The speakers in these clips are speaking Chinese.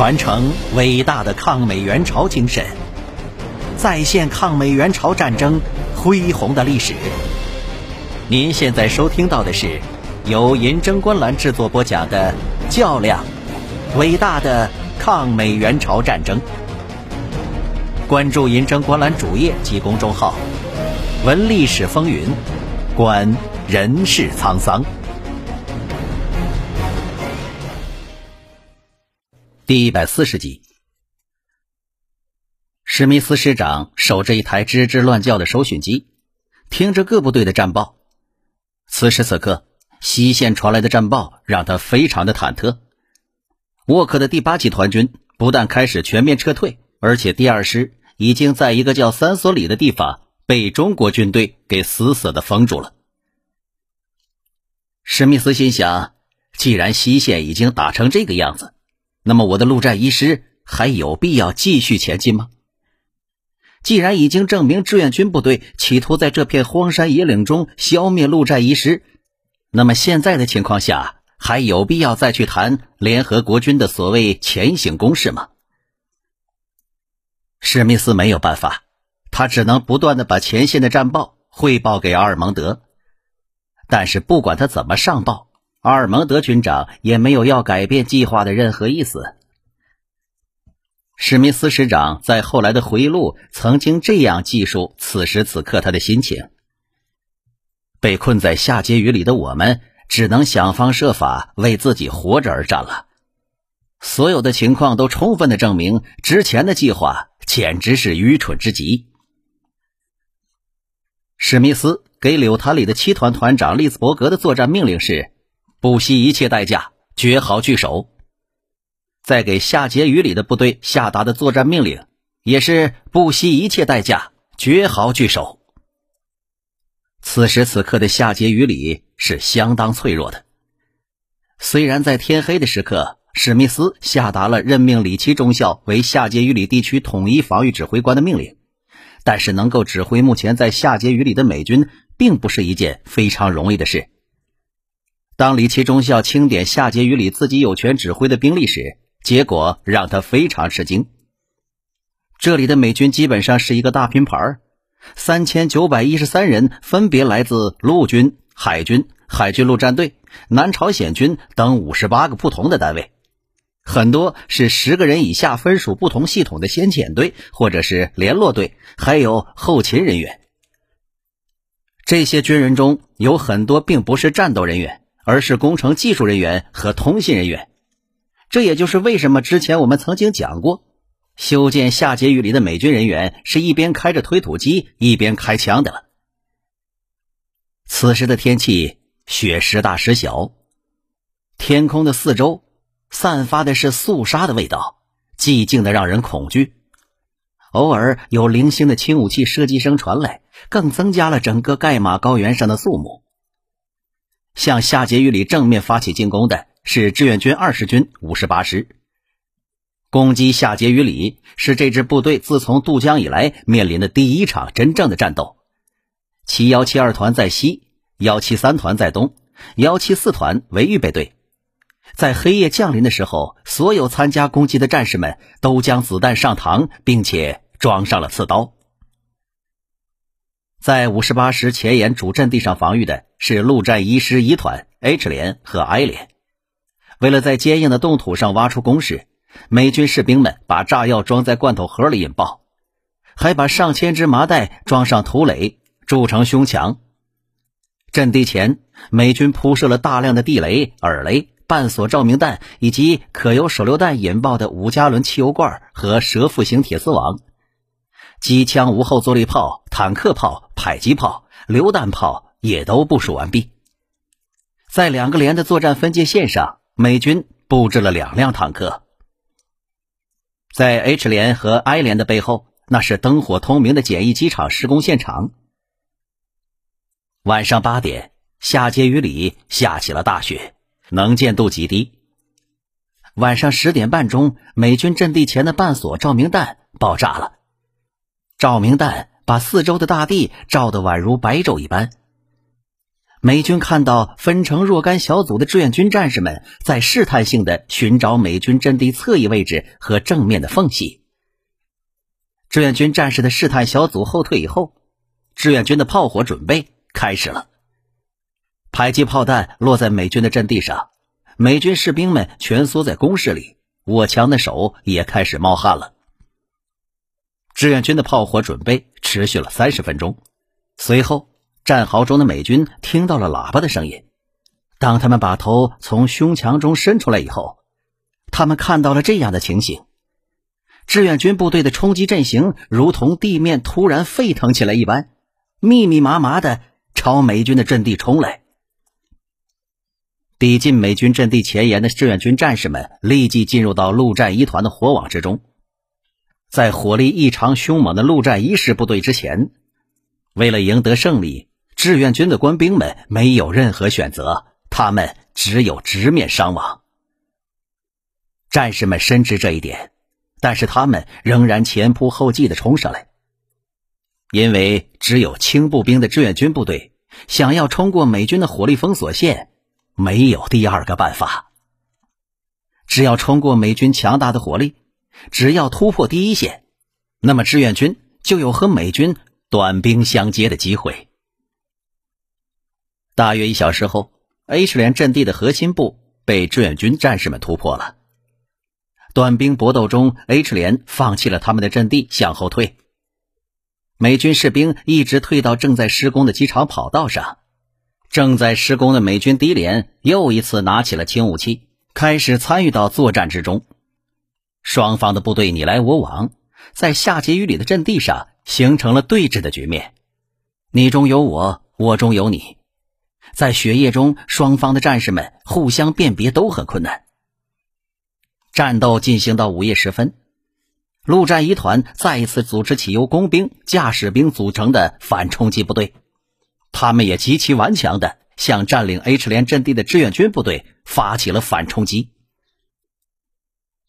传承伟大的抗美援朝精神，再现抗美援朝战争恢宏的历史。您现在收听到的是由银针观澜制作播讲的《较量：伟大的抗美援朝战争》。关注银针观澜主页及公众号，闻历史风云，观人世沧桑。第一百四十集，史密斯师长守着一台吱吱乱叫的收讯机，听着各部队的战报。此时此刻，西线传来的战报让他非常的忐忑。沃克的第八集团军不但开始全面撤退，而且第二师已经在一个叫三所里的地方被中国军队给死死的封住了。史密斯心想，既然西线已经打成这个样子，那么我的陆战一师还有必要继续前进吗？既然已经证明志愿军部队企图在这片荒山野岭中消灭陆战一师，那么现在的情况下还有必要再去谈联合国军的所谓前行攻势吗？史密斯没有办法，他只能不断的把前线的战报汇报给阿尔蒙德，但是不管他怎么上报。阿尔蒙德军长也没有要改变计划的任何意思。史密斯师长在后来的回忆录曾经这样记述此时此刻他的心情：被困在下碣隅里的我们，只能想方设法为自己活着而战了。所有的情况都充分的证明，之前的计划简直是愚蠢之极。史密斯给柳潭里的七团团长利兹伯格的作战命令是。不惜一切代价，绝好据守。在给下碣隅里的部队下达的作战命令，也是不惜一切代价，绝好据守。此时此刻的下碣隅里是相当脆弱的。虽然在天黑的时刻，史密斯下达了任命李奇中校为下碣隅里地区统一防御指挥官的命令，但是能够指挥目前在下碣隅里的美军，并不是一件非常容易的事。当李奇中校清点下碣隅里自己有权指挥的兵力时，结果让他非常吃惊。这里的美军基本上是一个大拼盘三千九百一十三人分别来自陆军、海军、海军陆战队、南朝鲜军等五十八个不同的单位，很多是十个人以下分属不同系统的先遣队或者是联络队，还有后勤人员。这些军人中有很多并不是战斗人员。而是工程技术人员和通信人员，这也就是为什么之前我们曾经讲过，修建下碣隅里的美军人员是一边开着推土机一边开枪的了。此时的天气雪时大时小，天空的四周散发的是肃杀的味道，寂静的让人恐惧。偶尔有零星的轻武器射击声传来，更增加了整个盖马高原上的肃穆。向下碣隅里正面发起进攻的是志愿军二十军五十八师。攻击下碣隅里是这支部队自从渡江以来面临的第一场真正的战斗。七幺七二团在西，幺七三团在东，幺七四团为预备队。在黑夜降临的时候，所有参加攻击的战士们都将子弹上膛，并且装上了刺刀。在五十八师前沿主阵地上防御的是陆战一师一团 H 连和 I 连。为了在坚硬的冻土上挖出工事，美军士兵们把炸药装在罐头盒里引爆，还把上千只麻袋装上土垒筑成胸墙。阵地前，美军铺设了大量的地雷、耳雷、半锁照明弹以及可由手榴弹引爆的五加仑汽油罐和蛇腹型铁丝网。机枪、无后坐力炮、坦克炮、迫击炮、榴弹炮也都部署完毕。在两个连的作战分界线上，美军布置了两辆坦克。在 H 连和 I 连的背后，那是灯火通明的简易机场施工现场。晚上八点，下街雨里下起了大雪，能见度极低。晚上十点半钟，美军阵地前的半锁照明弹爆炸了。照明弹把四周的大地照得宛如白昼一般。美军看到分成若干小组的志愿军战士们在试探性的寻找美军阵地侧翼位置和正面的缝隙。志愿军战士的试探小组后退以后，志愿军的炮火准备开始了。迫击炮弹落在美军的阵地上，美军士兵们蜷缩在工事里，握枪的手也开始冒汗了。志愿军的炮火准备持续了三十分钟，随后。战壕中的美军听到了喇叭的声音。当他们把头从胸墙中伸出来以后，他们看到了这样的情形：志愿军部队的冲击阵型如同地面突然沸腾起来一般，密密麻麻的朝美军的阵地冲来。抵近美军阵地前沿的志愿军战士们立即进入到陆战一团的火网之中。在火力异常凶猛的陆战一师部队之前，为了赢得胜利。志愿军的官兵们没有任何选择，他们只有直面伤亡。战士们深知这一点，但是他们仍然前仆后继的冲上来，因为只有轻步兵的志愿军部队想要冲过美军的火力封锁线，没有第二个办法。只要冲过美军强大的火力，只要突破第一线，那么志愿军就有和美军短兵相接的机会。大约一小时后，H 连阵地的核心部被志愿军战士们突破了。短兵搏斗中，H 连放弃了他们的阵地，向后退。美军士兵一直退到正在施工的机场跑道上。正在施工的美军 D 连又一次拿起了轻武器，开始参与到作战之中。双方的部队你来我往，在下碣隅里的阵地上形成了对峙的局面。你中有我，我中有你。在血液中，双方的战士们互相辨别都很困难。战斗进行到午夜时分，陆战一团再一次组织起由工兵、驾驶兵组成的反冲击部队，他们也极其顽强的向占领 H 连阵地的志愿军部队发起了反冲击。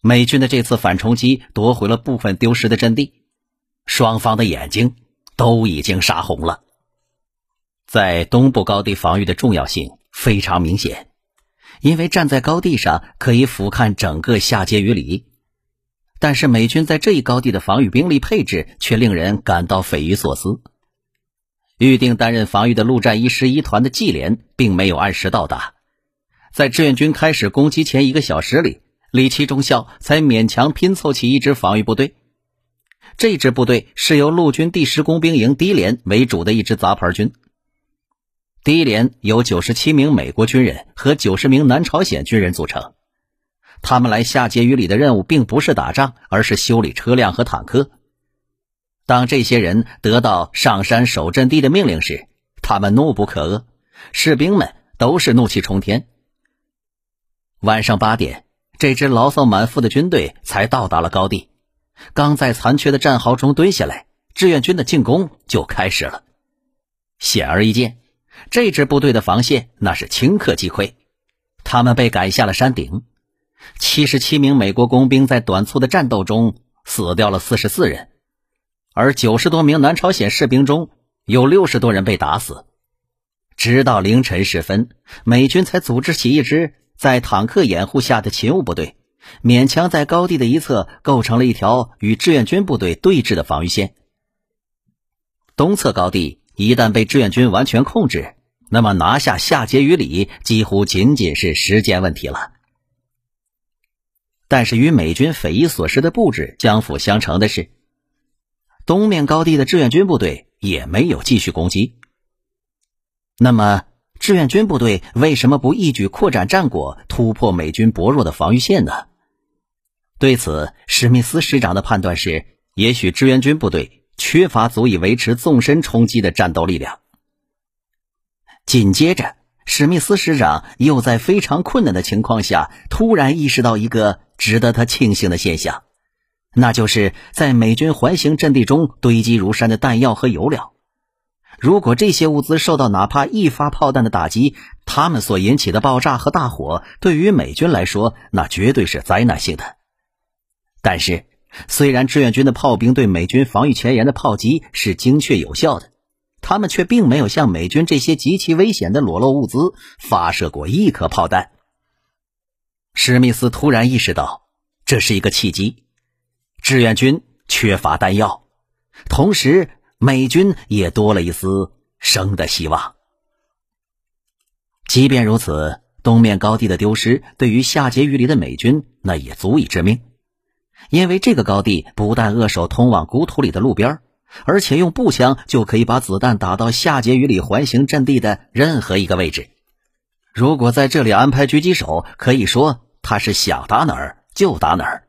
美军的这次反冲击夺回了部分丢失的阵地，双方的眼睛都已经杀红了。在东部高地防御的重要性非常明显，因为站在高地上可以俯瞰整个下碣隅里。但是美军在这一高地的防御兵力配置却令人感到匪夷所思。预定担任防御的陆战一师一团的季连并没有按时到达，在志愿军开始攻击前一个小时里，李奇中校才勉强拼凑起一支防御部队。这支部队是由陆军第十工兵营第一连为主的一支杂牌军。第一连由九十七名美国军人和九十名南朝鲜军人组成，他们来下碣隅里的任务并不是打仗，而是修理车辆和坦克。当这些人得到上山守阵地的命令时，他们怒不可遏，士兵们都是怒气冲天。晚上八点，这支牢骚满腹的军队才到达了高地，刚在残缺的战壕中蹲下来，志愿军的进攻就开始了。显而易见。这支部队的防线那是顷刻击溃，他们被赶下了山顶。七十七名美国工兵在短促的战斗中死掉了四十四人，而九十多名南朝鲜士兵中有六十多人被打死。直到凌晨时分，美军才组织起一支在坦克掩护下的勤务部队，勉强在高地的一侧构成了一条与志愿军部队对峙的防御线。东侧高地。一旦被志愿军完全控制，那么拿下下碣隅里几乎仅仅是时间问题了。但是与美军匪夷所思的布置相辅相成的是，东面高地的志愿军部队也没有继续攻击。那么，志愿军部队为什么不一举扩展战果，突破美军薄弱的防御线呢？对此，史密斯师长的判断是：也许志愿军部队。缺乏足以维持纵深冲击的战斗力量。紧接着，史密斯师长又在非常困难的情况下，突然意识到一个值得他庆幸的现象，那就是在美军环形阵地中堆积如山的弹药和油料。如果这些物资受到哪怕一发炮弹的打击，他们所引起的爆炸和大火，对于美军来说，那绝对是灾难性的。但是。虽然志愿军的炮兵对美军防御前沿的炮击是精确有效的，他们却并没有向美军这些极其危险的裸露物资发射过一颗炮弹。史密斯突然意识到，这是一个契机。志愿军缺乏弹药，同时美军也多了一丝生的希望。即便如此，东面高地的丢失对于夏杰雨里的美军那也足以致命，因为这个高地不但扼守通往古土里的路边，而且用步枪就可以把子弹打到夏杰雨里环形阵地的任何一个位置。如果在这里安排狙击手，可以说他是想打哪儿就打哪儿。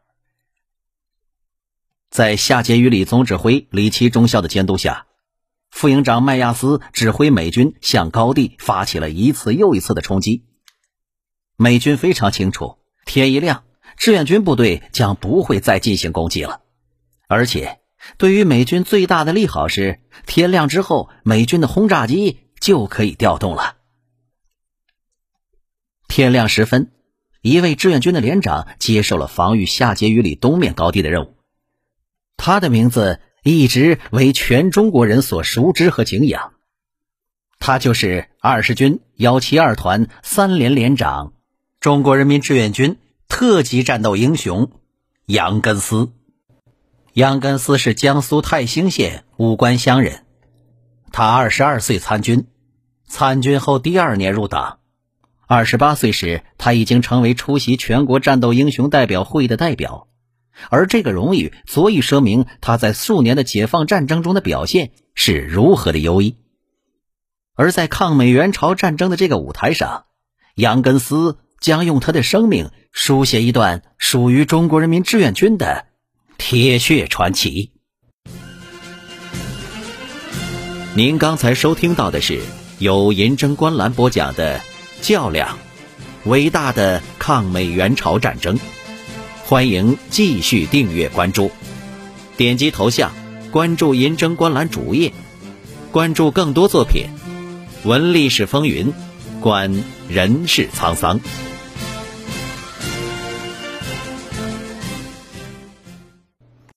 在夏杰与里总指挥里奇中校的监督下，副营长麦亚斯指挥美军向高地发起了一次又一次的冲击。美军非常清楚，天一亮，志愿军部队将不会再进行攻击了。而且，对于美军最大的利好是，天亮之后，美军的轰炸机就可以调动了。天亮时分，一位志愿军的连长接受了防御夏杰与里东面高地的任务。他的名字一直为全中国人所熟知和敬仰，他就是二十军幺七二团三连连长，中国人民志愿军特级战斗英雄杨根思。杨根思是江苏泰兴县武关乡人，他二十二岁参军，参军后第二年入党，二十八岁时他已经成为出席全国战斗英雄代表会的代表。而这个荣誉足以说明他在数年的解放战争中的表现是如何的优异。而在抗美援朝战争的这个舞台上，杨根思将用他的生命书写一段属于中国人民志愿军的铁血传奇。您刚才收听到的是由银针观澜播讲的《较量：伟大的抗美援朝战争》。欢迎继续订阅关注，点击头像关注“银针观澜”主页，关注更多作品，闻历史风云，观人世沧桑。